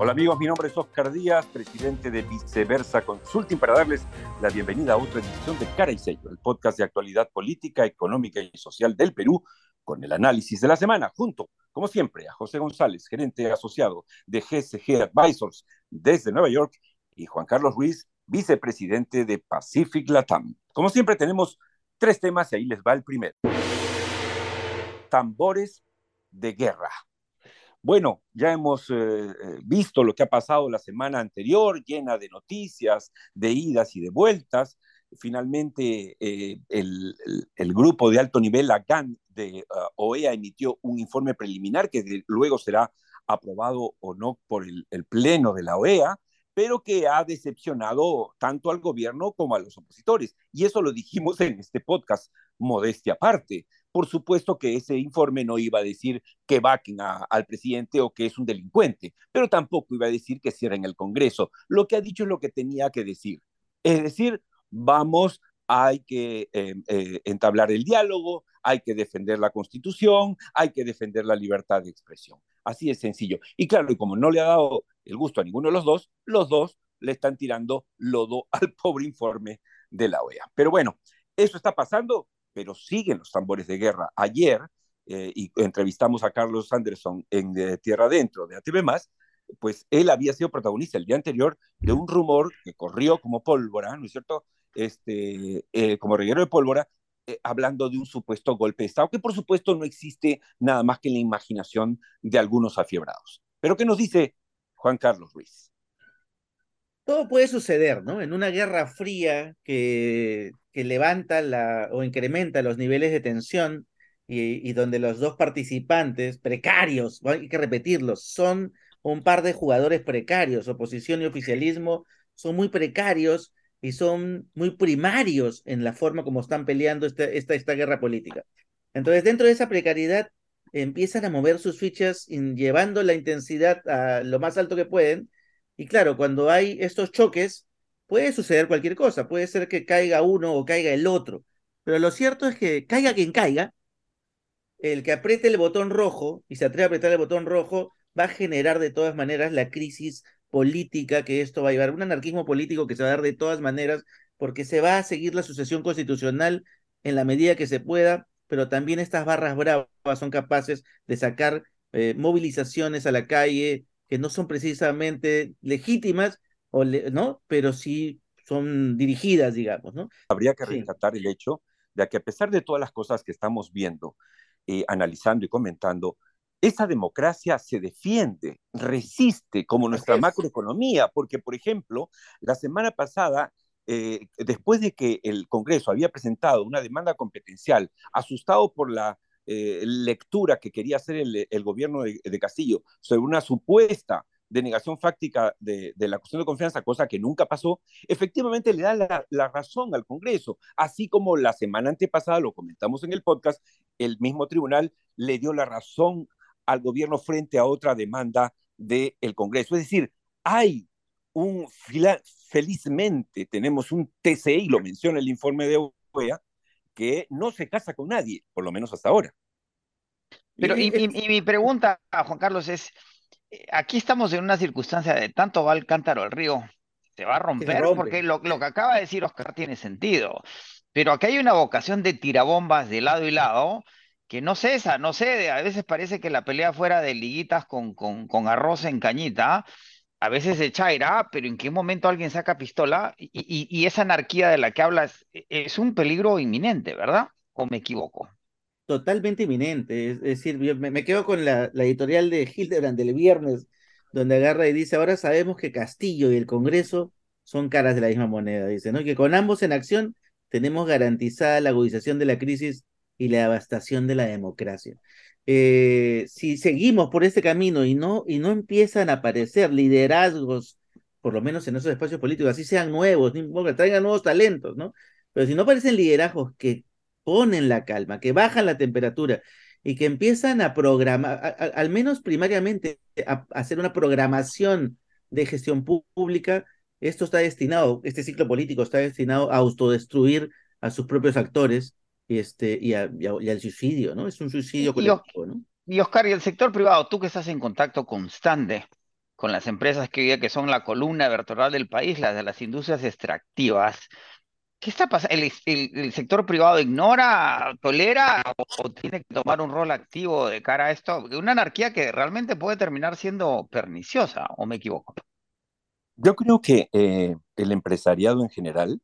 Hola amigos, mi nombre es Oscar Díaz, presidente de Viceversa Consulting, para darles la bienvenida a otra edición de Cara y Sello, el podcast de actualidad política, económica y social del Perú, con el análisis de la semana, junto, como siempre, a José González, gerente asociado de GSG Advisors desde Nueva York, y Juan Carlos Ruiz, vicepresidente de Pacific Latam. Como siempre, tenemos tres temas y ahí les va el primero. Tambores de guerra. Bueno, ya hemos eh, eh, visto lo que ha pasado la semana anterior, llena de noticias, de idas y de vueltas. Finalmente, eh, el, grupo de alto nivel, la GAN de uh, OEA, emitió un informe preliminar que luego será aprobado o no por el, el Pleno de la OEA, pero que ha decepcionado tanto al gobierno como a los opositores. Y eso lo dijimos en este podcast, modestia aparte. Por supuesto que ese informe no iba a decir que vaquen al presidente o que es un delincuente, pero tampoco iba a decir que cierren el Congreso. Lo que ha dicho es lo que tenía que decir. Es decir, vamos, hay que eh, eh, entablar el diálogo, hay que defender la Constitución, hay que defender la libertad de expresión. Así es sencillo. Y claro, y como no le ha dado el gusto a ninguno de los dos, los dos le están tirando lodo al pobre informe de la OEA. Pero bueno, eso está pasando pero siguen los tambores de guerra. Ayer, eh, y entrevistamos a Carlos Anderson en Tierra Adentro de ATV+, pues él había sido protagonista el día anterior de un rumor que corrió como pólvora, ¿no es cierto? Este, eh, como reguero de pólvora, eh, hablando de un supuesto golpe de Estado, que por supuesto no existe nada más que en la imaginación de algunos afiebrados. Pero ¿qué nos dice Juan Carlos Ruiz? todo puede suceder, ¿no? En una guerra fría que, que levanta la, o incrementa los niveles de tensión y, donde los dos participantes precarios, hay que repetirlos, son un par de jugadores precarios, oposición y oficialismo, son muy precarios y son muy primarios en la forma como están peleando esta, esta, esta guerra política. Entonces, dentro de esa precariedad, empiezan a mover sus fichas llevando la intensidad a lo más alto que pueden. Y claro, cuando hay estos choques, puede suceder cualquier cosa, puede ser que caiga uno o caiga el otro, pero lo cierto es que caiga quien caiga, el que apriete el botón rojo y se atreve a apretar el botón rojo va a generar de todas maneras la crisis política que esto va a llevar, un anarquismo político que se va a dar de todas maneras porque se va a seguir la sucesión constitucional en la medida que se pueda, pero también estas barras bravas son capaces de sacar eh, movilizaciones a la calle, que no son precisamente legítimas, o ¿no? Pero sí son dirigidas, digamos, ¿no? Habría que rescatar el hecho de que a pesar de todas las cosas que estamos viendo, eh, analizando y comentando, esa democracia se defiende, resiste, como nuestra macroeconomía, porque, por ejemplo, la semana pasada, eh, después de que el Congreso había presentado una demanda competencial, asustado por la eh, lectura que quería hacer el, gobierno de, Castillo sobre una supuesta denegación fáctica de, la cuestión de confianza, cosa que nunca pasó, efectivamente le da la, razón al Congreso, así como la semana antepasada, lo comentamos en el podcast, el mismo tribunal le dio la razón al gobierno frente a otra demanda del Congreso. Es decir, hay un, felizmente tenemos un TCI, lo menciona el informe de OEA, que no se casa con nadie, por lo menos hasta ahora. Pero y, mi pregunta, a Juan Carlos, es, eh, aquí estamos en una circunstancia de tanto va el cántaro al río, se va a romper, porque lo, que acaba de decir Oscar tiene sentido, pero aquí hay una vocación de tirabombas de lado y lado que no cesa, no sé, a veces parece que la pelea fuera de liguitas con, con, con arroz en cañita, a veces de chaira, pero en qué momento alguien saca pistola y, esa anarquía de la que hablas e, es un peligro inminente, ¿verdad? ¿O me equivoco? Totalmente inminente. Es, decir, me, quedo con la, editorial de Hildebrand del viernes, donde agarra y dice, ahora sabemos que Castillo y el Congreso son caras de la misma moneda, dice, ¿no? Y que con ambos en acción tenemos garantizada la agudización de la crisis y la devastación de la democracia. Eh, si seguimos por ese camino y no, y no empiezan a aparecer liderazgos, por lo menos en esos espacios políticos, así sean nuevos, traigan nuevos talentos, ¿no? Pero si no aparecen liderazgos que ponen la calma, que bajan la temperatura y que empiezan a programar, al menos primariamente, a, hacer una programación de gestión pública, esto está destinado, este ciclo político está destinado a autodestruir a sus propios actores y, este, y, al suicidio, ¿no? Es un suicidio colectivo, ¿no? Y Oscar, y el sector privado, tú que estás en contacto constante con las empresas que, que son la columna vertebral del país, las de las industrias extractivas. ¿Qué está pasando? ¿El, sector privado ignora, tolera o, tiene que tomar un rol activo de cara a esto? Una anarquía que realmente puede terminar siendo perniciosa, ¿o me equivoco? Yo creo que eh, el empresariado en general,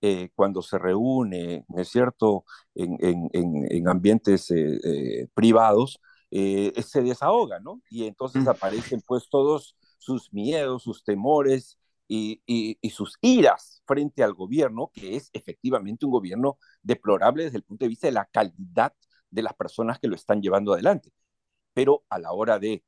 eh, cuando se reúne, es cierto?, en, ambientes eh, privados, se desahoga, ¿no? Y entonces aparecen pues todos sus miedos, sus temores, y, sus iras frente al gobierno, que es efectivamente un gobierno deplorable desde el punto de vista de la calidad de las personas que lo están llevando adelante. Pero a la hora de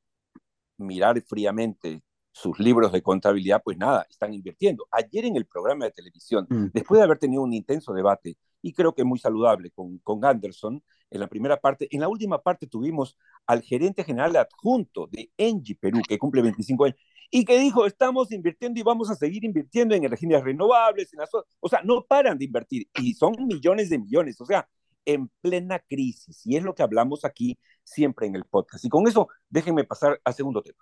mirar fríamente sus libros de contabilidad, pues nada, están invirtiendo. Ayer en el programa de televisión, mm. después de haber tenido un intenso debate, y creo que muy saludable con, con Anderson, en la primera parte, en la última parte tuvimos al gerente general adjunto de Engie Perú, que cumple 25 años, y que dijo, estamos invirtiendo y vamos a seguir invirtiendo en energías renovables, en o sea, no paran de invertir y son millones de millones, o sea, en plena crisis. Y es lo que hablamos aquí siempre en el podcast. Y con eso, déjenme pasar al segundo tema.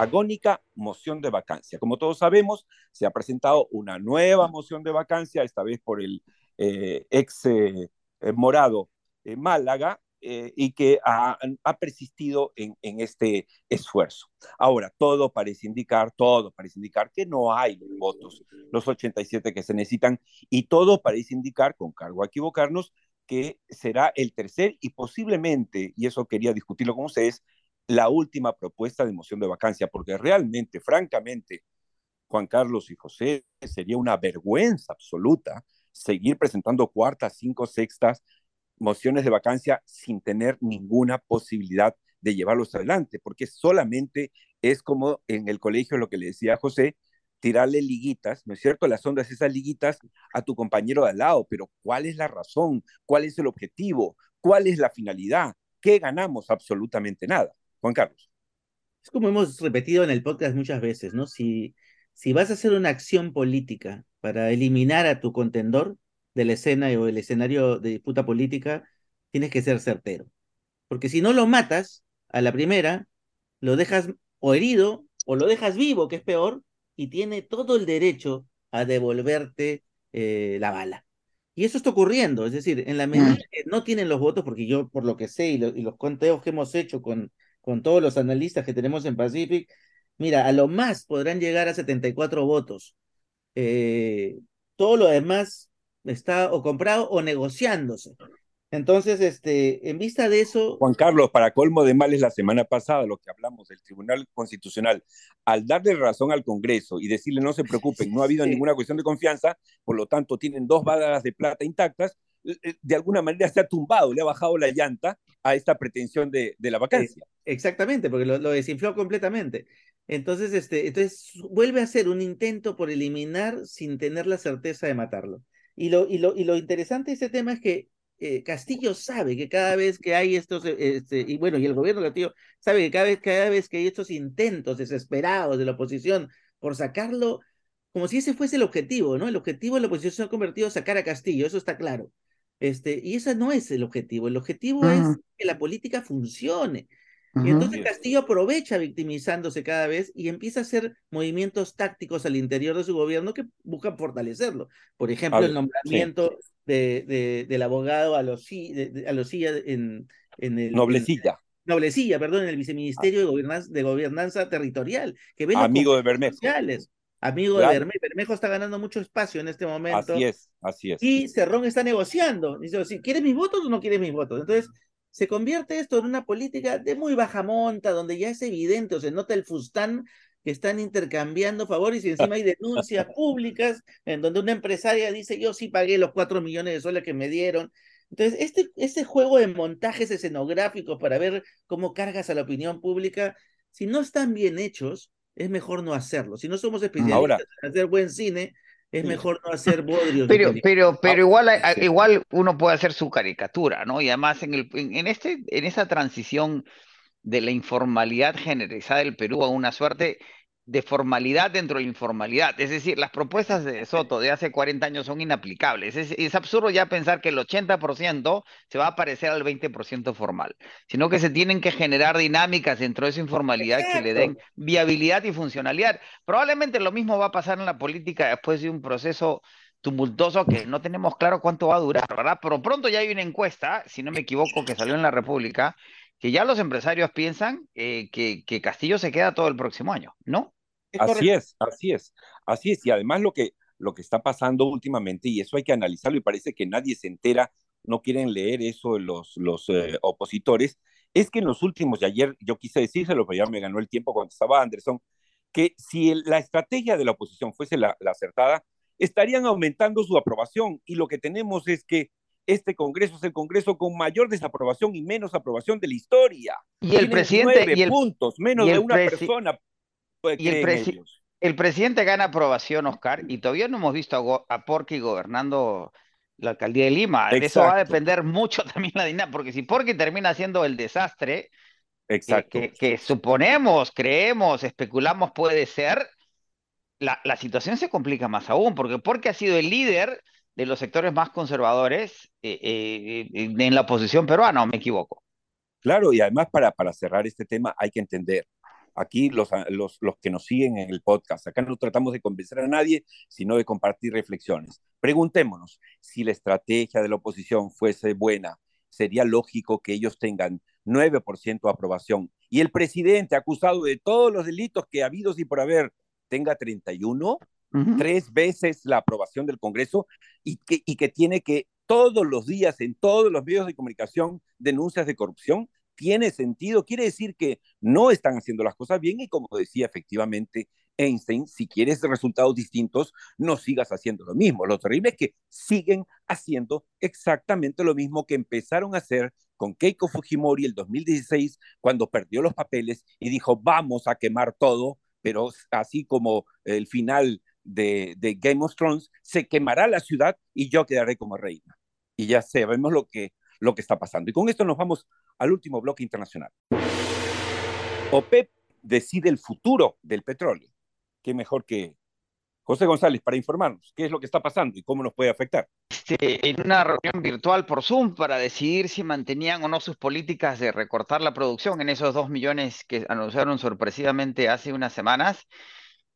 Agónica moción de vacancia. Como todos sabemos, se ha presentado una nueva moción de vacancia, esta vez por el eh, ex eh, morado Málaga, eh, y que ha, persistido en, este esfuerzo. Ahora, todo parece indicar, todo parece indicar que no hay los votos, los 87 que se necesitan, y todo parece indicar, con cargo a equivocarnos, que será el tercer y posiblemente, y eso quería discutirlo con ustedes, la última propuesta de moción de vacancia, porque realmente, francamente, Juan Carlos y José, sería una vergüenza absoluta seguir presentando cuartas, cinco, sextas mociones de vacancia sin tener ninguna posibilidad de llevarlos adelante, porque solamente es como en el colegio lo que le decía José, tirarle liguitas, ¿no es cierto? Las ondas, esas liguitas a tu compañero de al lado, pero ¿cuál es la razón? ¿Cuál es el objetivo? ¿Cuál es la finalidad? ¿Qué ganamos? Absolutamente nada. Juan Carlos. Es como hemos repetido en el podcast muchas veces, ¿no? Si, si vas a hacer una acción política para eliminar a tu contendor, de la escena o el escenario de disputa política, tienes que ser certero. Porque si no lo matas a la primera, lo dejas o herido o lo dejas vivo, que es peor, y tiene todo el derecho a devolverte eh, la bala. Y eso está ocurriendo, es decir, en la medida mm. que no tienen los votos, porque yo por lo que sé y, los conteos que hemos hecho con, con todos los analistas que tenemos en Pacific, mira, a lo más podrán llegar a 74 votos. Eh, todo lo demás está o comprado o negociándose. Entonces, este, en vista de eso... Juan Carlos, para colmo de males, la semana pasada, lo que hablamos del Tribunal Constitucional, al darle razón al Congreso y decirle no se preocupen, no ha habido ninguna cuestión de confianza, por lo tanto tienen dos balas de plata intactas, de alguna manera se ha tumbado, le ha bajado la llanta a esta pretensión de, de la vacancia. Exactamente, porque lo, lo, desinfló completamente. Entonces, este, entonces vuelve a ser un intento por eliminar sin tener la certeza de matarlo. Y lo, y lo, y lo interesante de este tema es que eh, Castillo sabe que cada vez que hay estos, eh, este, y bueno, y el gobierno Castillo sabe que cada vez, cada vez que hay estos intentos desesperados de la oposición por sacarlo, como si ese fuese el objetivo, ¿no? El objetivo de la oposición se ha convertido en sacar a Castillo, eso está claro. Este, y ese no es el objetivo, el objetivo es que la política funcione. Y entonces Castillo aprovecha victimizándose cada vez y empieza a hacer movimientos tácticos al interior de su gobierno que buscan fortalecerlo. Por ejemplo, el nombramiento de, del abogado a los, a en, en el... Noblecilla. Noblecilla, perdón, en el viceministerio de, gobernanza, de gobernanza territorial. Que Amigo de Bermejo. Amigo de Bermejo. Bermejo está ganando mucho espacio en este momento. Así es, así es. Y Cerrón está negociando. Dice, ¿quieres mis votos o no quieres mis votos? Entonces, se convierte esto en una política de muy baja monta, donde ya es evidente, o se nota el fustán que están intercambiando favores y encima hay denuncias públicas en donde una empresaria dice, yo sí pagué los cuatro millones de soles que me dieron. Entonces, este, este juego de montajes escenográficos para ver cómo cargas a la opinión pública, si no están bien hechos, es mejor no hacerlo. Si no somos especialistas en hacer buen cine, es mejor no hacer bodrios. Pero, pero, pero igual, igual uno puede hacer su caricatura, ¿no? Y además en, el, en, este, en esa transición de la informalidad generalizada del Perú a una suerte, de formalidad dentro de la informalidad. Es decir, las propuestas de Soto de hace 40 años son inaplicables. Es, absurdo ya pensar que el 80% se va a parecer al 20% formal, sino que se tienen que generar dinámicas dentro de esa informalidad que le den viabilidad y funcionalidad. Probablemente lo mismo va a pasar en la política después de un proceso tumultuoso que no tenemos claro cuánto va a durar, ¿verdad? Pero pronto ya hay una encuesta, si no me equivoco, que salió en la República, que ya los empresarios piensan eh, que, que Castillo se queda todo el próximo año, ¿no? Así es, así es, así es. Y además lo que, lo que está pasando últimamente, y eso hay que analizarlo, y parece que nadie se entera, no quieren leer eso los, los eh, opositores, es que en los últimos, y ayer yo quise decírselo, pero ya me ganó el tiempo cuando estaba Anderson, que si la estrategia de la oposición fuese la, acertada, estarían aumentando su aprobación. Y lo que tenemos es que este Congreso es el Congreso con mayor desaprobación y menos aprobación de la historia. Y el presidente. Nueve puntos, menos de una persona y el, presidente gana aprobación, Oscar, y todavía no hemos visto a, Porky gobernando la alcaldía de Lima. De eso va a depender mucho también la dinámica, porque si Porky termina siendo el desastre Que, suponemos, creemos, especulamos puede ser, la, situación se complica más aún, porque Porky ha sido el líder de los sectores más conservadores eh, eh, en la oposición peruana, ¿o me equivoco? Claro, y además para, para cerrar este tema hay que entender, aquí los, los, los que nos siguen en el podcast. Acá no tratamos de convencer a nadie, sino de compartir reflexiones. Preguntémonos, si la estrategia de la oposición fuese buena, sería lógico que ellos tengan 9% de aprobación y el presidente acusado de todos los delitos que ha habido y por haber tenga 31, tres veces la aprobación del Congreso y que, y que tiene que todos los días en todos los medios de comunicación denuncias de corrupción tiene sentido, quiere decir que no están haciendo las cosas bien y como decía efectivamente Einstein, si quieres resultados distintos, no sigas haciendo lo mismo. Lo terrible es que siguen haciendo exactamente lo mismo que empezaron a hacer con Keiko Fujimori el 2016, cuando perdió los papeles y dijo, vamos a quemar todo, pero así como el final de, de Game of Thrones, se quemará la ciudad y yo quedaré como reina. Y ya sabemos lo que lo que está pasando. Y con esto nos vamos al último bloque internacional. OPEP decide el futuro del petróleo. Qué mejor que José González para informarnos qué es lo que está pasando y cómo nos puede afectar. en una reunión virtual por Zoom para decidir si mantenían o no sus políticas de recortar la producción en esos dos millones que anunciaron sorpresivamente hace unas semanas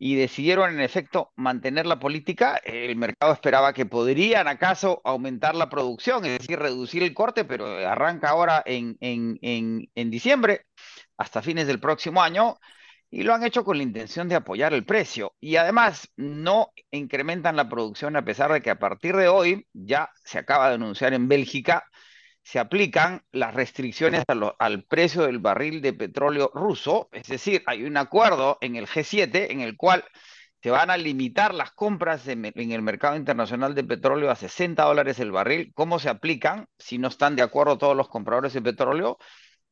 y decidieron en efecto mantener la política. El mercado esperaba que podrían acaso aumentar la producción, es decir, reducir el corte, pero arranca ahora en, en, en, en diciembre hasta fines del próximo año y lo han hecho con la intención de apoyar el precio. Y además no incrementan la producción a pesar de que a partir de hoy ya se acaba de anunciar en Bélgica se aplican las restricciones al precio del barril de petróleo ruso, es decir, hay un acuerdo en el G7 en el cual se van a limitar las compras en, el mercado internacional de petróleo a 60 dólares el barril. ¿Cómo se aplican si no están de acuerdo todos los compradores de petróleo?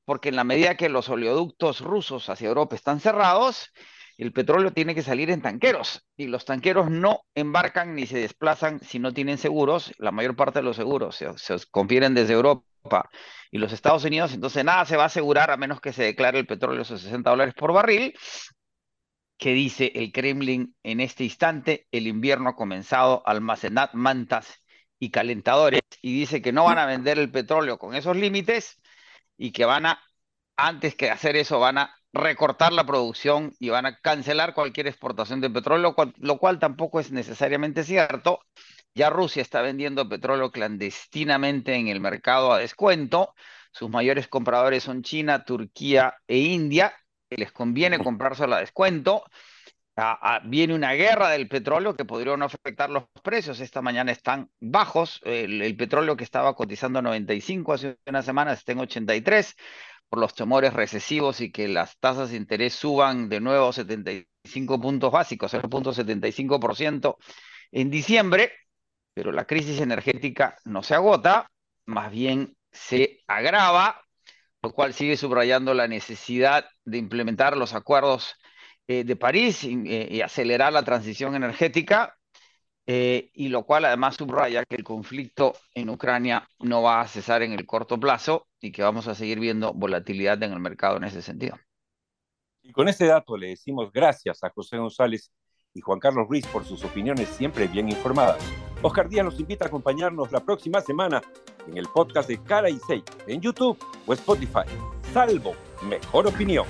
Porque en la medida que los oleoductos rusos hacia Europa están cerrados, el petróleo tiene que salir en tanqueros y los tanqueros no embarcan ni se desplazan si no tienen seguros. La mayor parte de los seguros se, confieren desde Europa y los Estados Unidos, entonces nada se va a asegurar a menos que se declare el petróleo a 60 dólares por barril. ¿Qué dice el Kremlin en este instante? El invierno ha comenzado, almacenad mantas y calentadores y dice que no van a vender el petróleo con esos límites y que van a, antes que hacer eso, van a recortar la producción y van a cancelar cualquier exportación de petróleo, lo cual, tampoco es necesariamente cierto. Ya Rusia está vendiendo petróleo clandestinamente en el mercado a descuento. Sus mayores compradores son China, Turquía e India. Les conviene comprárselo a descuento. viene una guerra del petróleo que podría no afectar los precios. Esta mañana están bajos. El, el petróleo que estaba cotizando a 95 hace una semana está en 83 por los temores recesivos y que las tasas de interés suban de nuevo a 75 puntos básicos, 0.75% en diciembre, pero la crisis energética no se agota, más bien se agrava, lo cual sigue subrayando la necesidad de implementar los acuerdos eh, de París eh, y acelerar la transición energética eh, y lo cual además subraya que el conflicto en Ucrania no va a cesar en el corto plazo y que vamos a seguir viendo volatilidad en el mercado en ese sentido. Y con este dato le decimos gracias a José González y Juan Carlos Ruiz por sus opiniones siempre bien informadas. Oscar Díaz nos invita a acompañarnos la próxima semana en el podcast de Cara y Sei, en YouTube o Spotify. Salvo, mejor opinión.